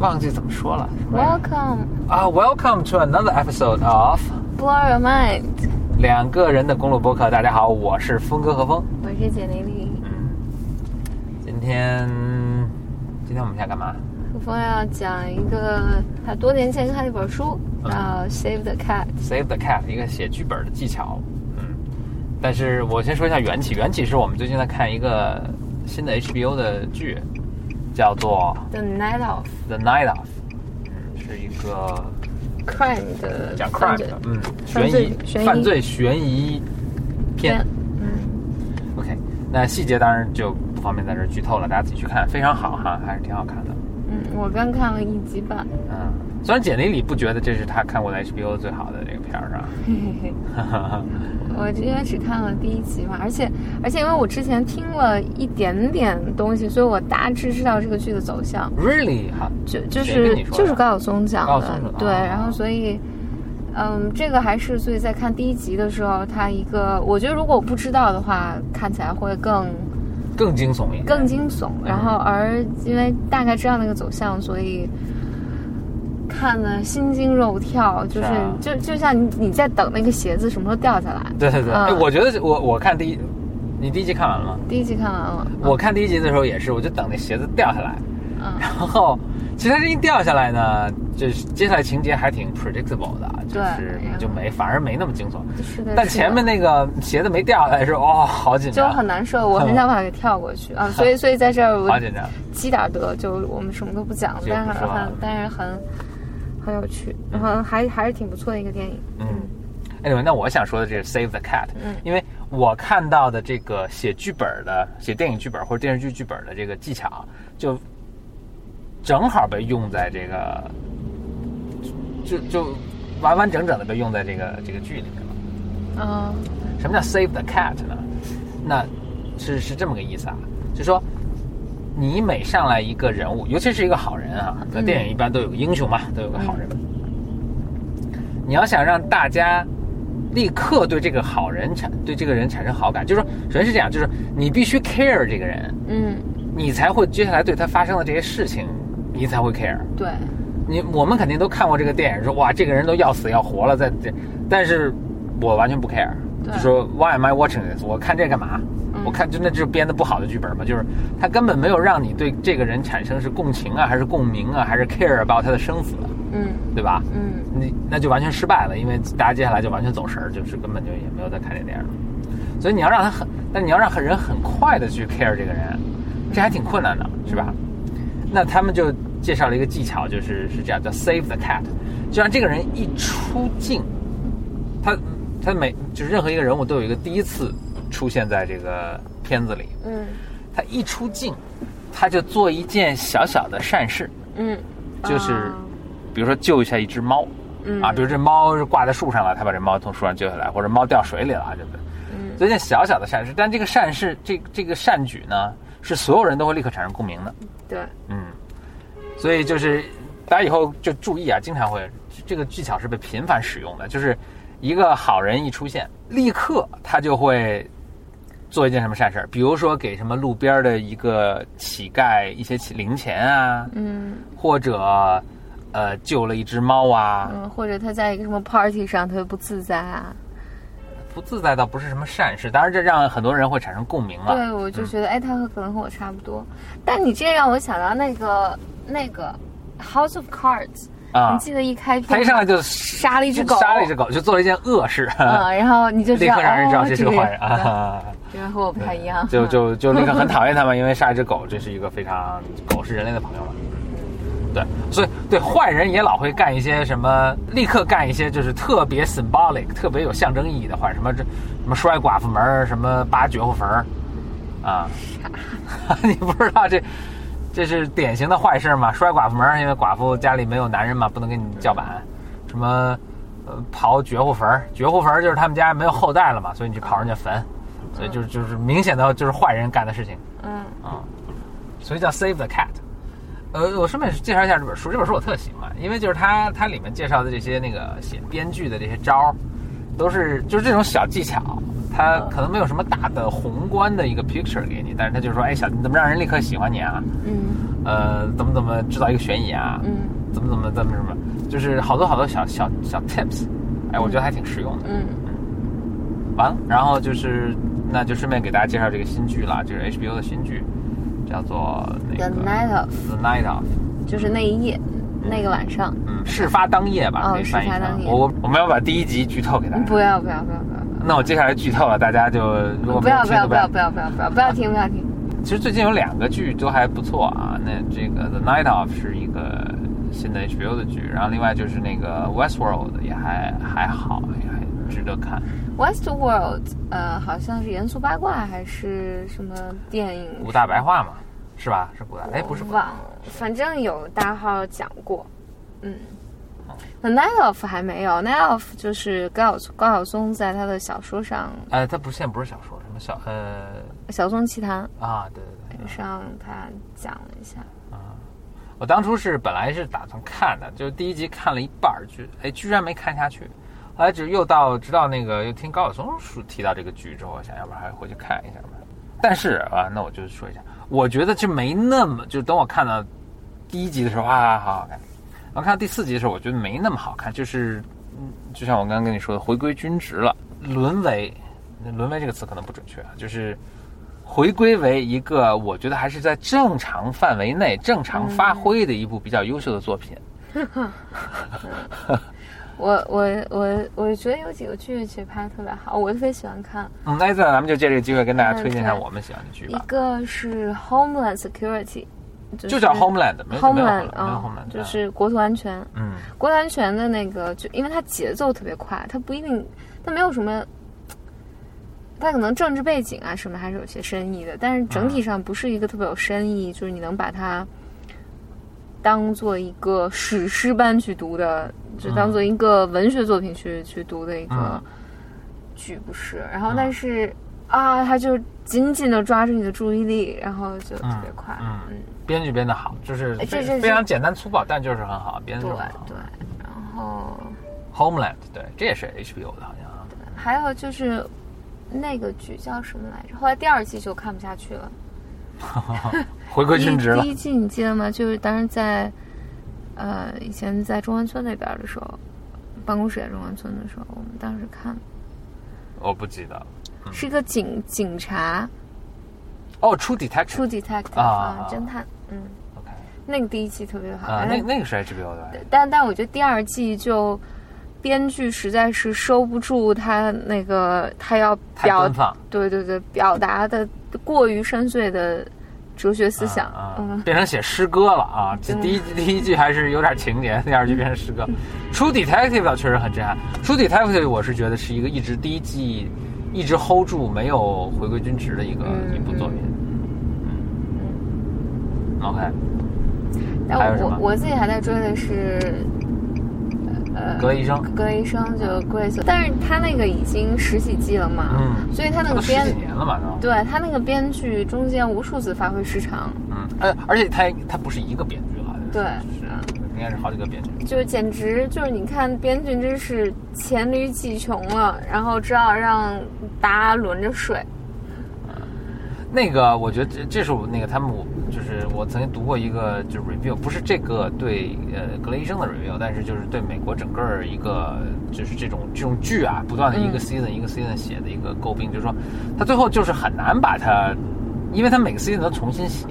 忘记怎么说了。Welcome, 啊，Welcome to another episode of blow your mind。两个人的公路播客。大家好，我是峰哥何峰。我是简丽丽。嗯，今天今天我们想干嘛？何峰要讲一个他多年前看的一本书，嗯叫《Save the Cat》。Save the Cat，一个写剧本的技巧。嗯，但是我先说一下缘起。缘起是我们最近在看一个新的 HBO 的剧，叫做 The Night of《The Night of》，嗯，是一个 Crime 的讲犯 crime 的，嗯，悬疑悬疑。犯罪悬疑片。嗯，OK，那细节当然就不方便在这剧透了，大家自己去看，非常好哈，还是挺好看的。嗯，我刚看了一集半。嗯，虽然简历里不觉得这是他看过的 HBO 最好的这个片儿，是吧？嘿嘿嘿。我因为只看了第一集嘛，而且而且因为我之前听了一点点东西，所以我大致知道这个剧的走向。Really 哈，就就是就是高晓松讲的高晓松的，对，哦然后所以，嗯，这个还是所以在看第一集的时候，他一个我觉得如果我不知道的话，看起来会更更惊悚一点，更惊悚，然后而因为大概知道那个走向，所以。看的心惊肉跳，就是就就像你你在等那个鞋子什么时候掉下来。对对对，我觉得我我看第一，你第一集看完了吗？第一集看完了，我看第一集的时候也是，我就等那鞋子掉下来，嗯。然后其实它这一掉下来呢，就是接下来情节还挺 predictable 的，就是就没反而没那么惊悚。是的，但前面那个鞋子没掉下来的时候，哦，好紧张。就张，很难受，我很想把它给跳过去。啊，所以 所以在这儿我好紧张。积点德，就我们什么都不讲了，但是很但是很很有趣，然后还还是挺不错的一个电影。嗯，anyway，那我想说的这是 Save the Cat，嗯。因为我看到的这个写剧本的、写电影剧本或者电视剧剧本的这个技巧，就正好被用在这个，就就完完整整的被用在这个这个剧里面了。嗯什么叫 Save the Cat 呢？那是是这么个意思啊，就说你每上来一个人物，尤其是一个好人啊，那电影一般都有个英雄嘛，都有个好人。你要想让大家立刻对这个好人产对这个人产生好感，就是说，首先是这样，就是你必须 care 这个人，嗯，你才会接下来对他发生的这些事情，你才会 care。对，你我们肯定都看过这个电影，说哇，这个人都要死要活了，在这，但是我完全不 care，就说 Why am I watching this？我看这干嘛？嗯我看真的就是编的不好的剧本嘛，就是他根本没有让你对这个人产生是共情啊，还是共鸣啊，还是 care about 他的生死，嗯对吧？嗯你那就完全失败了，因为大家接下来就完全走神儿，就是根本就也没有在看这电影。所以你要让他很，但你要让人很快的去 care 这个人，这还挺困难的，是吧？那他们就介绍了一个技巧，就是是这样叫 save the cat，就让这个人一出镜，他他每就是任何一个人物都有一个第一次出现在这个片子里，嗯。他一出镜，他就做一件小小的善事，嗯，就是啊。比如说救一下一只猫，嗯。啊，比如这猫是挂在树上了，他把这猫从树上救下来，或者猫掉水里了，对不对？嗯。做一件小小的善事，但这个善事，这这个善举呢，是所有人都会立刻产生共鸣的，对，嗯，所以就是大家以后就注意啊，经常会这个技巧是被频繁使用的，就是一个好人一出现，立刻他就会做一件什么善事儿，比如说给什么路边的一个乞丐一些零钱啊，嗯。或者呃救了一只猫啊，嗯，或者他在一个什么 party 上特别不自在啊，不自在倒不是什么善事，当然这让很多人会产生共鸣了。对，我就觉得，哎，他和可能和我差不多。但你这让我想到那个那个 House of Cards，、啊你记得一开他篇一上来就杀了一只狗，杀了一只狗，就做了一件恶事，嗯，然后你就，立刻让人知道哦这是个坏人这啊。这个 和我不太一样，就就就立刻很 讨厌他们，因为杀一只狗，这是一个非常狗是人类的朋友嘛。对，所以对坏人也老会干一些什么，立刻干一些就是特别 symbolic、特别有象征意义的坏，什么这什么摔寡妇门儿，什么扒绝户坟儿，啊，你不知道这这是典型的坏事嘛？摔寡妇门儿，因为寡妇家里没有男人嘛，不能给你叫板。什么呃刨绝户坟儿，绝户坟儿就是他们家没有后代了嘛，所以你去刨人家坟，所以就是就是明显的就是坏人干的事情嗯啊，所以叫 Save the Cat。呃，我顺便介绍一下这本书，这本书我特喜欢，因为就是它它里面介绍的这些那个写编剧的这些招儿，都是就是这种小技巧，它可能没有什么大的宏观的一个 picture 给你，但是他就说，哎，小你怎么让人立刻喜欢你啊？嗯呃，怎么怎么制造一个悬疑啊？嗯怎么怎么怎么什么，就是好多好多小小小 tips，哎，我觉得还挺实用的。嗯完了，然后就是那就顺便给大家介绍这个新剧了，就是 HBO 的新剧，叫做那，The Night of，The Night of。就是那一夜，那个晚上。嗯，事发当夜吧，哦可以翻译成事发当夜我我我们要把第一集剧透给大家。不要不要不要不要不那我接下来剧透了，大家就如果不要不要不要不要不要不要不要听不要听。其实最近有两个剧都还不错啊。那这个《The Night of》是一个新的 HBO 的剧，然后另外就是那个《Westworld》也还还好，也还值得看。Westworld，呃，好像是严肃八卦还是什么电影？五大白话嘛，是吧？是古大哎，不是我忘了，反正有大号讲过。嗯，The Night of 还没有，Night of 就是高晓高晓松在他的小说上哎，他不现在不是小说，什么小呃《小松奇谈啊，对对对》上他讲了一下。我当初是本来是打算看的，就是第一集看了一半儿，就哎居然没看下去。后来就又到直到那个又听高晓松说提到这个剧之后，我想要不然还回去看一下吧。但是啊，那我就说一下，我觉得就没那么，就等我看到第一集的时候啊，好好看。然后看到第四集的时候，我觉得没那么好看，就是嗯，就像我刚刚跟你说的，回归均值了，沦为沦为这个词可能不准确啊，就是回归为一个我觉得还是在正常范围内正常发挥的一部比较优秀的作品。我我我我觉得有几个剧其实拍的特别好，我特别喜欢看。嗯，那这咱们就借这个机会跟大家推荐一下我们喜欢的剧一，个是 Homeland Security，就就叫 Homeland，没有没有 Homeland 啊就是国土安全。嗯国土安全的那个，就因为它节奏特别快，它不一定，它没有什么，它可能政治背景啊什么还是有些深意的，但是整体上不是一个特别有深意，就是你能把它当做一个史诗般去读的，就当做一个文学作品去去读的一个嗯剧，不是。然后但是、啊，他就紧紧的抓住你的注意力，然后就特别快，嗯嗯编剧编的好，就是哎这这非非常简单粗暴，但就是很好，编的对。对，然后。Homeland，对，这也是 HBO 的，好像对。还有就是那个剧叫什么来着？后来第二季就看不下去了。回归均值了第一。季你记得吗？就是当时在呃以前在中关村那边的时候，办公室在中关村的时候，我们当时看我不记得。是一个警警察哦，True Detective。出 detective 啊啊侦探，嗯，OK。那个第一季特别好，啊，那那个是 HBO 的。但但我觉得第二季就。编剧实在是收不住他那个，他要表。对对对，表达的过于深邃的哲学思想，啊，嗯，变成写诗歌了啊！这第一第一句还是有点情节，第二句变成诗歌。True Detective 倒确实很震撼。True Detective 我是觉得是一个一直第一季一直 hold 住没有回归均值的一个、嗯一部作品。嗯 OK，但我我自己还在追的是，呃，格雷医生，格雷医生就 Grace，但是他那个已经十几季了嘛，嗯，所以他那个编几年了嘛都。对他那个编剧中间无数次发挥失常，嗯，呃，而且他他不是一个编剧了，对是应该是好几个编剧。就是简直就是你看编剧真是黔驴技穷了，然后只好让大家轮着睡。那个，我觉得这这是我那个他们，我就是我曾经读过一个就是 review，不是这个对呃格雷医生的 review，但是就是对美国整个儿一个就是这种这种剧啊，不断的一个嗯。season、一个 season 写的一个诟病，就是说他最后就是很难把它，因为他每个 season 都重新写。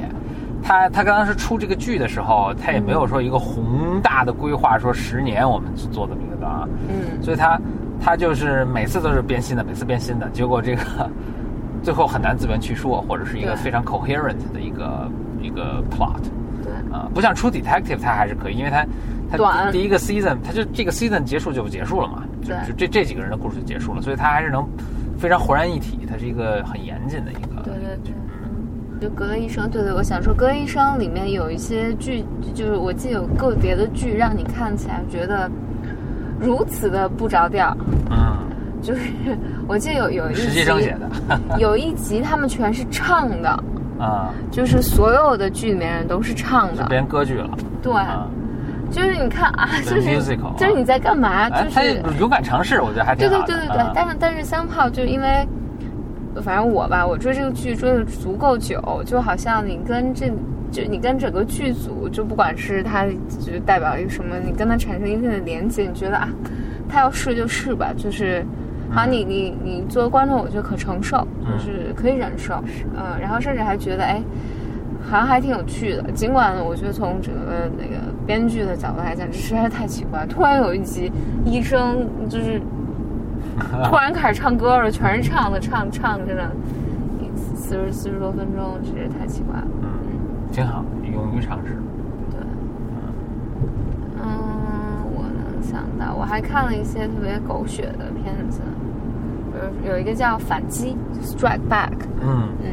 他他刚刚是出这个剧的时候，他也没有说一个宏大的规划，说十年我们做这么一个档案，嗯，所以他他就是每次都是编新的，每次编新的，结果这个最后很难自圆其说，或者是一个非常 coherent 的一个一个 plot 对，啊、不像 True Detective 它还是可以，因为它它短。第第一个 season 它就这个 season 结束就结束了嘛，就对。就这这几个人的故事就结束了，所以它还是能非常浑然一体，它是一个很严谨的一个对对对，嗯，就《格雷医生》，对对，我想说，《格雷医生》里面有一些剧，就是我记得有个别的剧让你看起来觉得如此的不着调，嗯，就是我记得有有一集实习生写的有一集他们全是唱的，啊，就是所有的剧里面人都是唱的，编歌剧了对，啊，就是你看啊，就是就是你在干嘛？哎就，是他勇敢尝试，我觉得还挺对好的。对对对对，啊但是但是三炮就因为反正我吧，我追这个剧追的足够久，就好像你跟这，就你跟整个剧组，就不管是他就代表一个什么，你跟他产生一定的连接，你觉得啊，他要试就试吧，就是，好你你你作为观众，我觉得可承受，就是可以忍受，嗯，然后甚至还觉得哎，好像还挺有趣的。尽管我觉得从整个那个编剧的角度来讲，这实在是太奇怪，突然有一集医生就是。突然开始唱歌了，全是唱的，唱唱着呢，四十四十多分钟，实在太奇怪了。嗯，挺好，勇于尝试。对，嗯，我能想到，我还看了一些特别狗血的片子，有有一个叫《反击》（Strike Back）。嗯嗯，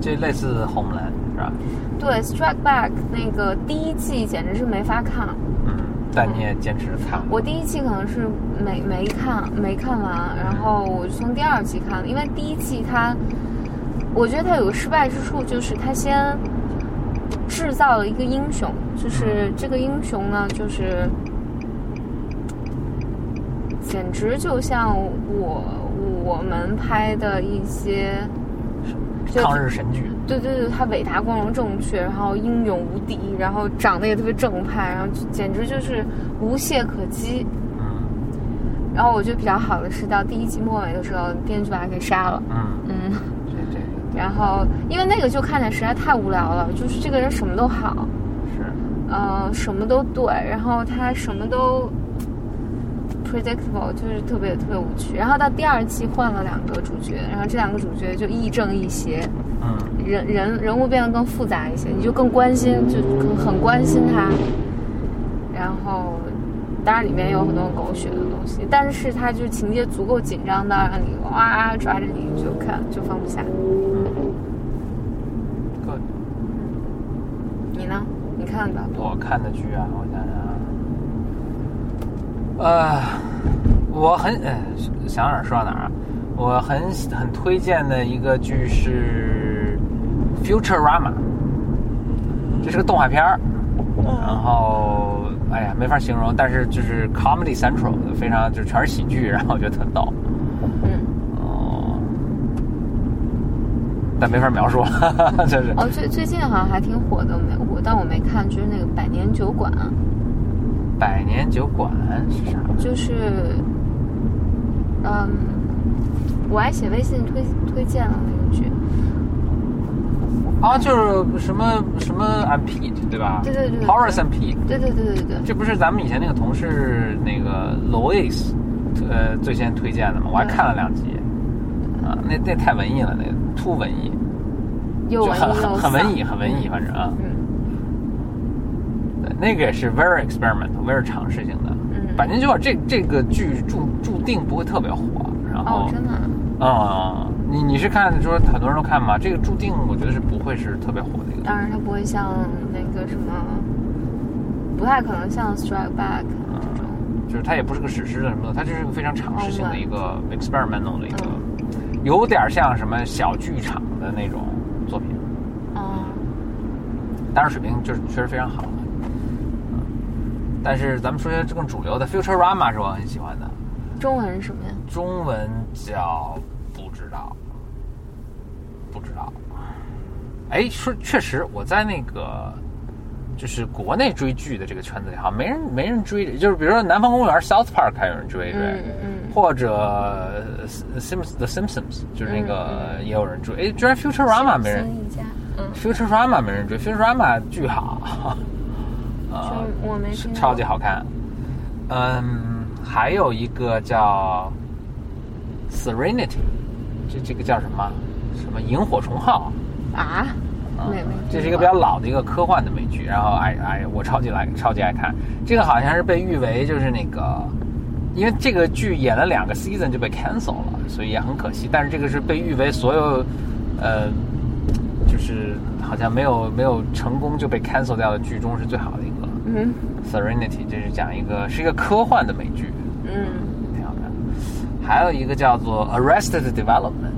这类似《Homeland》是吧？对，《Strike Back》那个第一季简直是没法看。嗯，但你也坚持看。我第一季可能是没没看没看完，然后我就从第二季看了，因为第一季它，我觉得它有个失败之处，就是它先制造了一个英雄，就是这个英雄呢，就是简直就像我我们拍的一些抗日神剧。对对对，他伟大、光荣、正确，然后英勇无敌，然后长得也特别正派，然后简直就是无懈可击。嗯然后我觉得比较好的是到第一季末尾的时候，编剧把他给杀了。嗯，嗯，这这个然后因为那个就看起来实在太无聊了，就是这个人什么都好，是呃，什么都对，然后他什么都 predictable，就是特别特别无趣。然后到第二季换了两个主角，然后这两个主角就亦正亦邪，嗯人人人物变得更复杂一些，你就更关心，就很很关心他。然后，当然里面有很多狗血的东西，但是它就是情节足够紧张到让你哇抓着你就看就放不下。嗯，good。你呢？你看的。我看的剧啊，我想想啊，呃，我很呃想哪儿说到哪儿啊。我很很推荐的一个剧是《Futurama》，这是个动画片儿，然后哎呀没法形容，但是就是 Comedy Central，非常就是全是喜剧，然后我觉得特逗。嗯，哦，但没法描述，就是。哦，最最近好像还挺火的，没我但我没看，就是那个《百年酒馆》，百年酒馆是啥？就是，嗯，我还写微信推推荐了那个剧。啊，就是什么什么 and Pete 对吧？对对对对 Horace and Pete，对对对对对，这不是咱们以前那个同事那个 Louis，呃，最先推荐的吗？我还看了两集，啊，那那太文艺了，那个 too 文艺，又文艺又很很文艺，很文艺，反正啊，那个也是 very experimental，very 尝试性的。嗯百年酒馆这这个剧注注定不会特别火，然后哦，真的啊，啊、你你是看说很多人都看吗？这个注定我觉得是不会是特别火的一个。当然它不会像那个什么，不太可能像《Strike Back》这种。就是它也不是个史诗的什么的，它就是个非常尝试性的一个 experimental 的一个，嗯有点像什么小剧场的那种作品，哦，当然水平就是确实非常好。嗯，但是咱们说些更主流的 Futurama 是我很喜欢的，中文是什么呀？中文叫不知道，不知道。哎，说确实，我在那个就是国内追剧的这个圈子里，好像没人没人追，就是比如说《南方公园》South Park 还有人追对，嗯嗯或者呃 Sims The Simpsons 就是那个也有人追，哎，居然 Futurama 没人新一家，嗯，，Futurama 没人追，Futurama 巨好，啊、就我没超级好看。嗯，还有一个叫 Serenity，这这个叫什么？什么萤火虫号？啊，这是一个比较老的一个科幻的美剧，然后哎哎，我超级来超级爱看。这个好像是被誉为就是那个，因为这个剧演了两个 season 就被 cancel 了，所以也很可惜。但是这个是被誉为所有，呃，就是好像没有没有成功就被 cancel 掉的剧中是最好。嗯 Serenity 这是讲一个是一个科幻的美剧，嗯，挺好看。还有一个叫做 Arrested Development，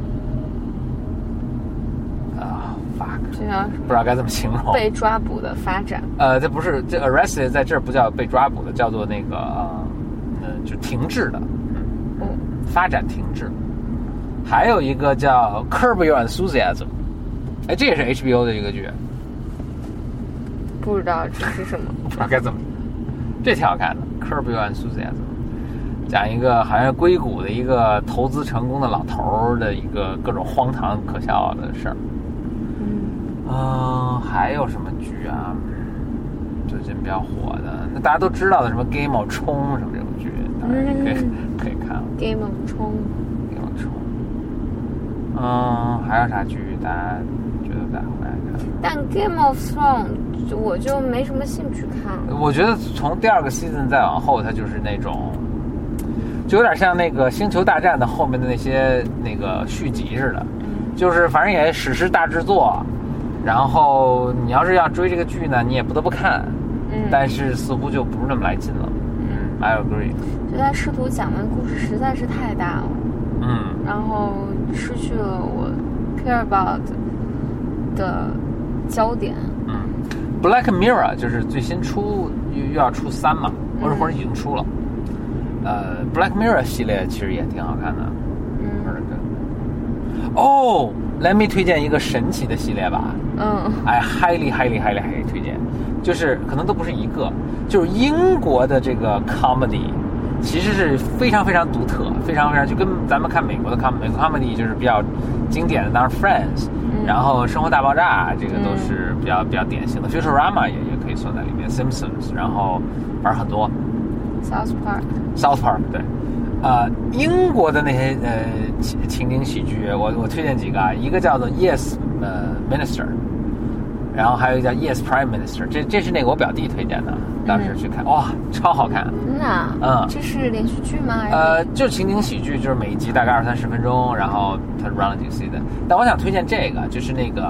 啊、fuck，这叫不知道该怎么形容。被抓捕的发展。呃，这不是这 arrested 在这儿不叫被抓捕的，叫做那个呃，就停滞的，嗯，发展停滞。还有一个叫《Curb Your Enthusiasm》，哎，这也是 HBO 的一个剧，不知道这是什么。不知道该怎么，这挺好看的，《Curb Your Enthusiasm》，讲一个好像硅谷的一个投资成功的老头儿的一个各种荒唐可笑的事儿。嗯，嗯，还有什么剧啊？最近比较火的，那大家都知道的什么《Game of 冲》什么这种剧，当然可以、嗯可以看了。Game of 冲，Game of 冲。嗯，还有啥剧大家觉得大家会爱看？但 Game of Thrones 就我就没什么兴趣看了。我觉得从第二个 season 再往后，它就是那种，就有点像那个《星球大战》的后面的那些那个续集似的，就是反正也史诗大制作。然后你要是要追这个剧呢，你也不得不看，嗯，但是似乎就不是那么来劲了。嗯，I agree。就他试图讲的故事实在是太大了，嗯然后失去了我 care about 的焦点。嗯，Black Mirror 就是最新出又又要出三嘛，或者嗯或者已经出了。呃，Black Mirror 系列其实也挺好看的。嗯哦，Let me 推荐一个神奇的系列吧。嗯哎，highly highly highly highly 推荐，就是可能都不是一个，就是英国的这个 comedy，其实是非常非常独特，非常非常就跟咱们看美国的 com 美国 comedy 就是比较经典的，当然 Friends，、嗯然后生活大爆炸这个都是比较、比较典型的，Futurama 也也可以算在里面，Simpsons，然后玩很多，South Park，South Park 对。呃，英国的那些呃情情景喜剧，我我推荐几个啊，一个叫做 Yes 呃 Minister，然后还有一个叫 Yes Prime Minister，这这是那个我表弟推荐的，当时去看，哇，超好看。真的啊？嗯这是连续剧吗？呃，就情景喜剧，就是每一集大概二三十分钟，然后它 run 了几个 season。但我想推荐这个，就是那个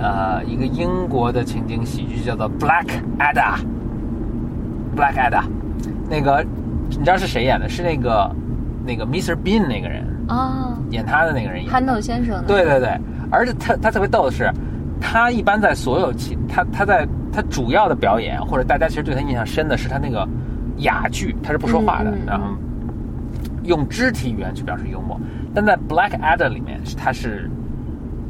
呃一个英国的情景喜剧，叫做 Black Ada。Black Ada，那个你知道是谁演的？是那个那个 Mr. Bean 那个人啊，演他的那个人演。憨豆先生。对对对，而且他他特别逗的是，他一般在所有其他他在他主要的表演，或者大家其实对他印象深的是他那个哑剧，他是不说话的，然后用肢体语言去表示幽默。但在 Black Adder 里面，他是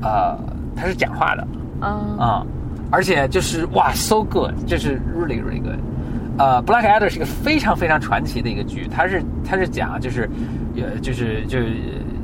呃他是讲话的啊，啊、而且就是哇 so good，这是 really really good。呃，Black Adder 是一个非常非常传奇的一个剧，它是它是讲就是，呃，就是就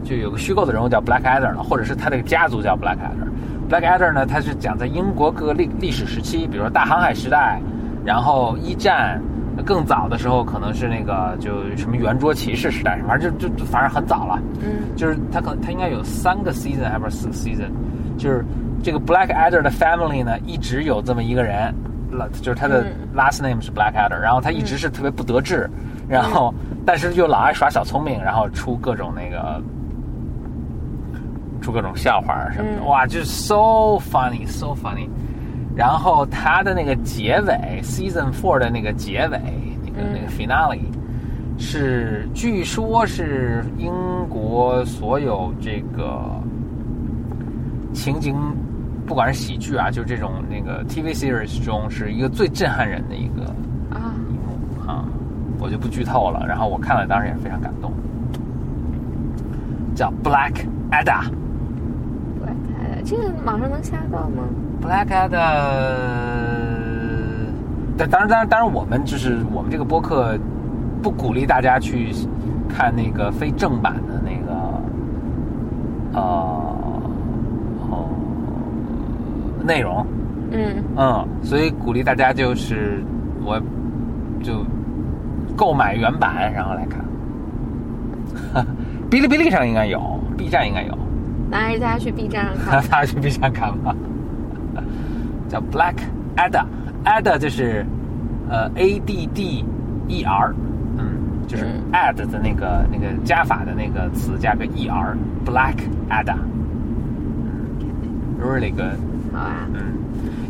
就有个虚构的人物叫 Black Adder 了，或者是他这个家族叫 Black Adder。Black Adder 呢，它是讲在英国各个历历史时期，比如说大航海时代，然后一战，更早的时候可能是那个就什么圆桌骑士时代，反正就就反正很早了。嗯就是他可能他应该有三个 season 还不是四个 season，就是这个 Black Adder 的 family 呢一直有这么一个人，了就是他的嗯 last name 是 Black Adder，然后他一直是特别不得志，然后但是又老爱耍小聪明，然后出各种那个出各种笑话什么的，嗯哇，就是 so funny so funny。然后他的那个结尾 season four 的那个结尾那个、嗯那个 finale 是据说是英国所有这个情景，不管是喜剧啊，就这种那个 TV series 中是一个最震撼人的一个啊，一幕啊，我就不剧透了。然后我看了，当时也非常感动，叫 Black Ada。这个网上能下到吗？Black Ada，但当然，当然，当然，我们就是我们这个播客不鼓励大家去看那个非正版的那个呃哦内容，嗯嗯，所以鼓励大家就是我就购买原版然后来看。哔哩哔哩上应该有，B 站应该有。那还是大家去 B 站上大看。家去 B 站看吧，叫 Black Ada，Ada 就是呃 A D D E R，嗯，就是嗯。Add 的那个那个加法的那个词加个 E R，Black Ada，really good。好啊，嗯，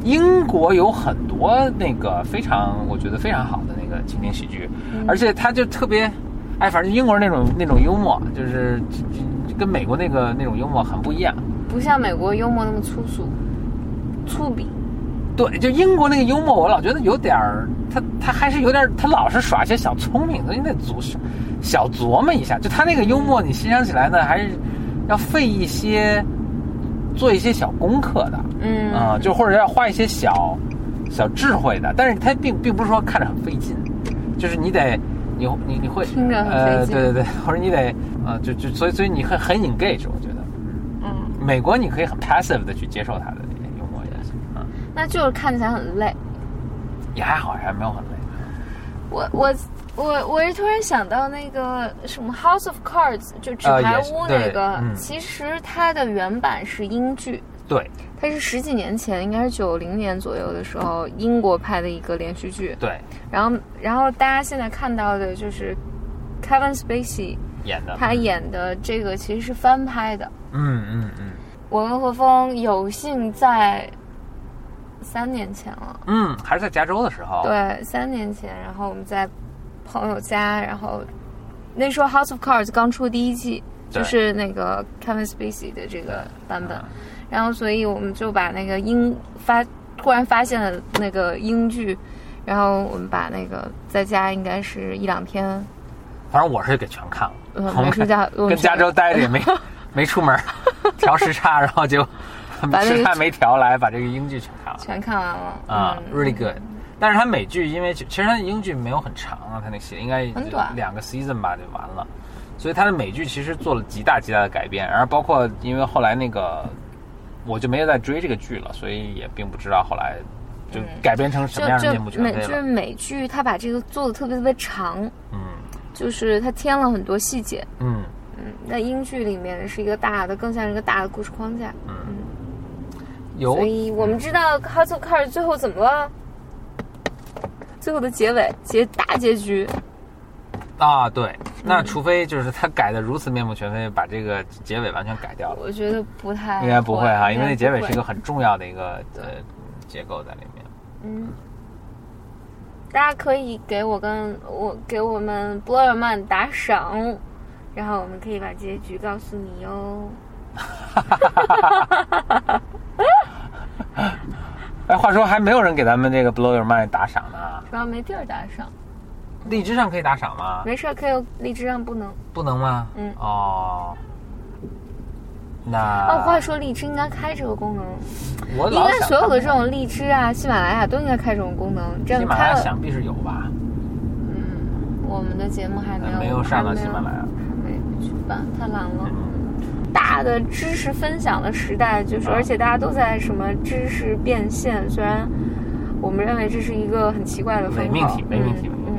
英国有很多那个非常，我觉得非常好的那个情景喜剧，而且它就特别，哎，反正英国人那种那种幽默，就是跟美国那个那种幽默很不一样。不像美国幽默那么粗俗、粗鄙。对，就英国那个幽默，我老觉得有点儿，他他还是有点儿，他老是耍些小聪明的，你得琢小琢磨一下。就他那个幽默，你欣赏起来呢，还是要费一些做一些小功课的，嗯啊、就或者要花一些小小智慧的，但是他并并不是说看着很费劲，就是你得你你你会听着很呃费劲。对对对，或者你得呃就就所以所以你很很 engage，我觉得。嗯，美国你可以很 passive 的去接受它的那些幽默也行啊，那就是看起来很累。也还好，还没有很累。我我我我是突然想到那个什么《House of Cards》，就纸啊牌屋那个，嗯。其实它的原版是英剧，对它是十几年前，应该是九零年左右的时候，英国拍的一个连续剧。对，然后然后大家现在看到的就是 Kevin Spacey 演的他演的这个其实是翻拍的。嗯嗯嗯我跟何峰有幸在三年前了。嗯，还是在加州的时候，对，三年前，然后我们在朋友家，然后那时候《House of Cards》刚出第一季，就是那个 Kevin Spacey 的这个版本嗯，然后所以我们就把那个英发突然发现了那个英剧，然后我们把那个在家应该是一两天，反正我是给全看了，嗯我们没睡觉我们跟加州待着也没 没出门，调时差，然后就 时差没调来，把这个英剧全看了。全看完了。啊嗯，really good。但是它美剧，因为其实它的英剧没有很长啊，它那戏应该很短。两个 season 吧就完了，所以它的美剧其实做了极大极大的改变，然后包括因为后来那个我就没有再追这个剧了，所以也并不知道后来就改编成什么样的就面目全非了。就美就是美剧，它把这个做的特别特别长，嗯就是它添了很多细节。嗯嗯，在英剧里面是一个大的，更像是一个大的故事框架。嗯，有所以我们知道《House of Cards》最后怎么了？最后的结尾结大结局，啊，对，嗯那除非就是他改的如此面目全非，把这个结尾完全改掉了，我觉得不太应该不会哈，因为那结尾是一个很重要的一个呃结构在里面。嗯。大家可以给我跟我给我们 Blow Your Mind 打赏，然后我们可以把结局告诉你哟。哎，话说还没有人给咱们这个 Blow Your Mind 打赏呢，主要没地儿打赏，荔枝上可以打赏吗？没事，可以荔枝上不能。不能吗？嗯哦，那哦，话说荔枝应该开这个功能，我应该所有的这种荔枝啊、喜马拉雅都应该开这种功能，这喜马拉雅样开了，想必是有吧，嗯，我们的节目还没有没有上到喜马拉雅。还没去办，太懒了。大的知识分享的时代，就是啊而且大家都在什么知识变现，虽然我们认为这是一个很奇怪的风伪口，命题伪命题嗯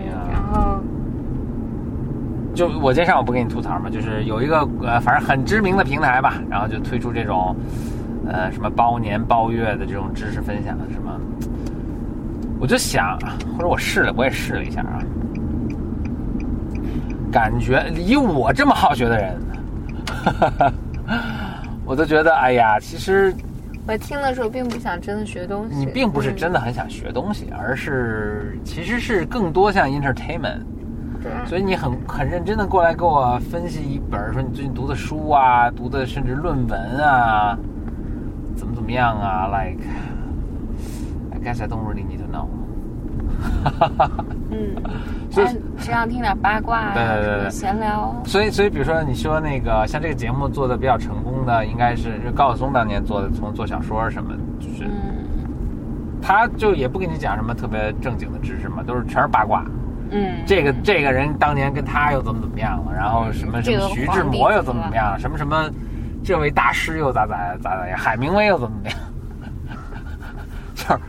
就我今天上午不给你吐槽嘛，就是有一个呃，反正很知名的平台吧，然后就推出这种呃什么包年包月的这种知识分享什么，我就想，或者我试了，我也试了一下啊，感觉以我这么好学的人，哈 哈我都觉得哎呀，其实我听的时候并不想真的学东西，你并不是真的，的很想学东西，而是其实是更多像 entertainment。所以你很很认真的过来给我分析一本，说你最近读的书啊，读的甚至论文啊，怎么怎么样啊，like I guess I don't really need to know 嗯，所以哎只想听点八卦啊，对对对对。闲聊，所以所以比如说你说那个像这个节目做的比较成功的，应该是就高晓松当年做的，从做小说什么，就是嗯。他就也不跟你讲什么特别正经的知识嘛，都是全是八卦。嗯，这个这个人当年跟他又怎么怎么样了，然后什么什么徐志摩又怎么怎么样，什么什么这位大师又咋咋咋咋样，海明威又怎么怎么样，就是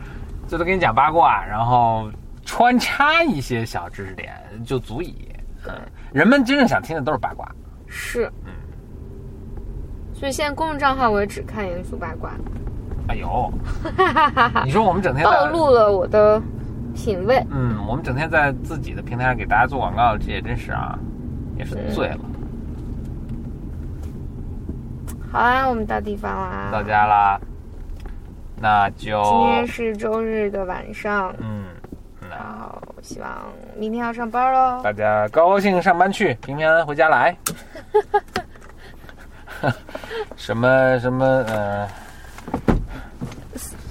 就都给你讲八卦，然后穿插一些小知识点就足以。嗯，人们真正想听的都是八卦。是，嗯。所以现在公众账号我也只看严肃八卦，哎呦，你说我们整天暴露了我的品味。嗯，我们整天在自己的平台上给大家做广告，这也真是啊，也是醉了。好啊，我们到地方啦。到家啦，那就今天是周日的晚上，嗯，然后希望明天要上班喽。大家高高兴上班去，平平安安回家来。什么什么呃，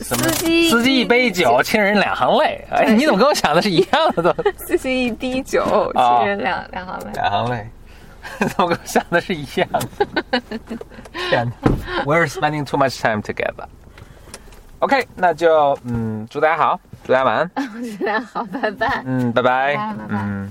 什么司机司机一杯酒，亲人两行泪。哎，你怎么跟我想的是一样的都？司机一滴酒，啊亲人两两行泪。两行泪。怎么跟我想的是一样的？天哪，We're spending too much time together。OK，那就嗯，祝大家好，祝大家晚安，祝大家好，拜拜。嗯，拜拜，拜拜拜拜嗯。